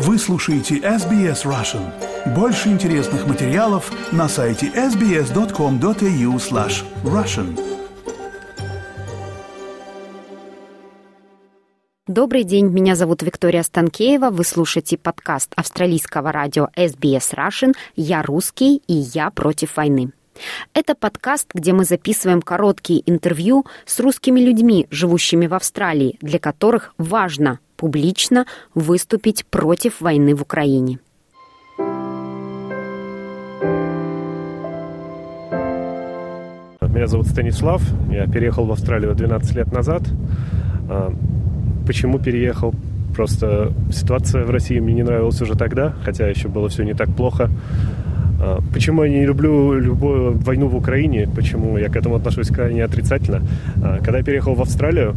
Вы слушаете SBS Russian. Больше интересных материалов на сайте sbs.com.au slash russian. Добрый день, меня зовут Виктория Станкеева. Вы слушаете подкаст австралийского радио SBS Russian «Я русский и я против войны». Это подкаст, где мы записываем короткие интервью с русскими людьми, живущими в Австралии, для которых важно публично выступить против войны в Украине. Меня зовут Станислав, я переехал в Австралию 12 лет назад. А, почему переехал? Просто ситуация в России мне не нравилась уже тогда, хотя еще было все не так плохо. А, почему я не люблю любую войну в Украине? Почему я к этому отношусь крайне отрицательно? А, когда я переехал в Австралию,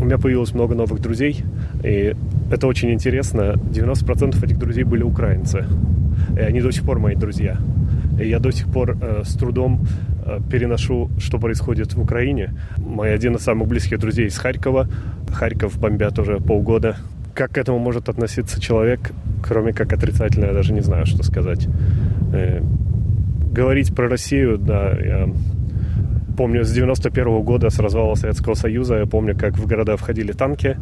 у меня появилось много новых друзей, и это очень интересно. 90% этих друзей были украинцы, и они до сих пор мои друзья. И я до сих пор э, с трудом э, переношу, что происходит в Украине. Мой один из самых близких друзей из Харькова. Харьков бомбят уже полгода. Как к этому может относиться человек, кроме как отрицательно, я даже не знаю, что сказать. Э, говорить про Россию, да, я помню с 91 -го года, с развала Советского Союза, я помню, как в города входили танки,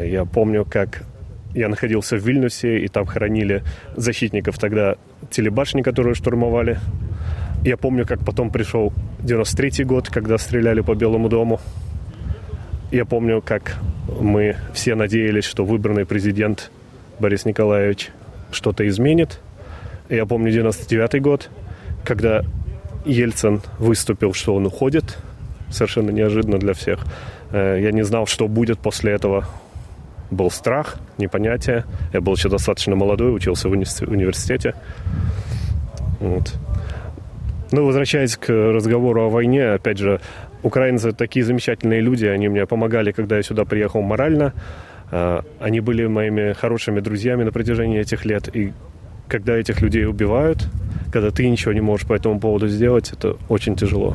я помню, как я находился в Вильнюсе, и там хоронили защитников тогда телебашни, которые штурмовали. Я помню, как потом пришел 93 год, когда стреляли по Белому дому. Я помню, как мы все надеялись, что выбранный президент Борис Николаевич что-то изменит. Я помню 99 год, когда Ельцин выступил, что он уходит, совершенно неожиданно для всех. Э, я не знал, что будет после этого. Был страх, непонятие. Я был еще достаточно молодой, учился в университете. Вот. Ну, возвращаясь к разговору о войне, опять же, украинцы такие замечательные люди, они мне помогали, когда я сюда приехал морально. Э, они были моими хорошими друзьями на протяжении этих лет. И когда этих людей убивают, когда ты ничего не можешь по этому поводу сделать, это очень тяжело.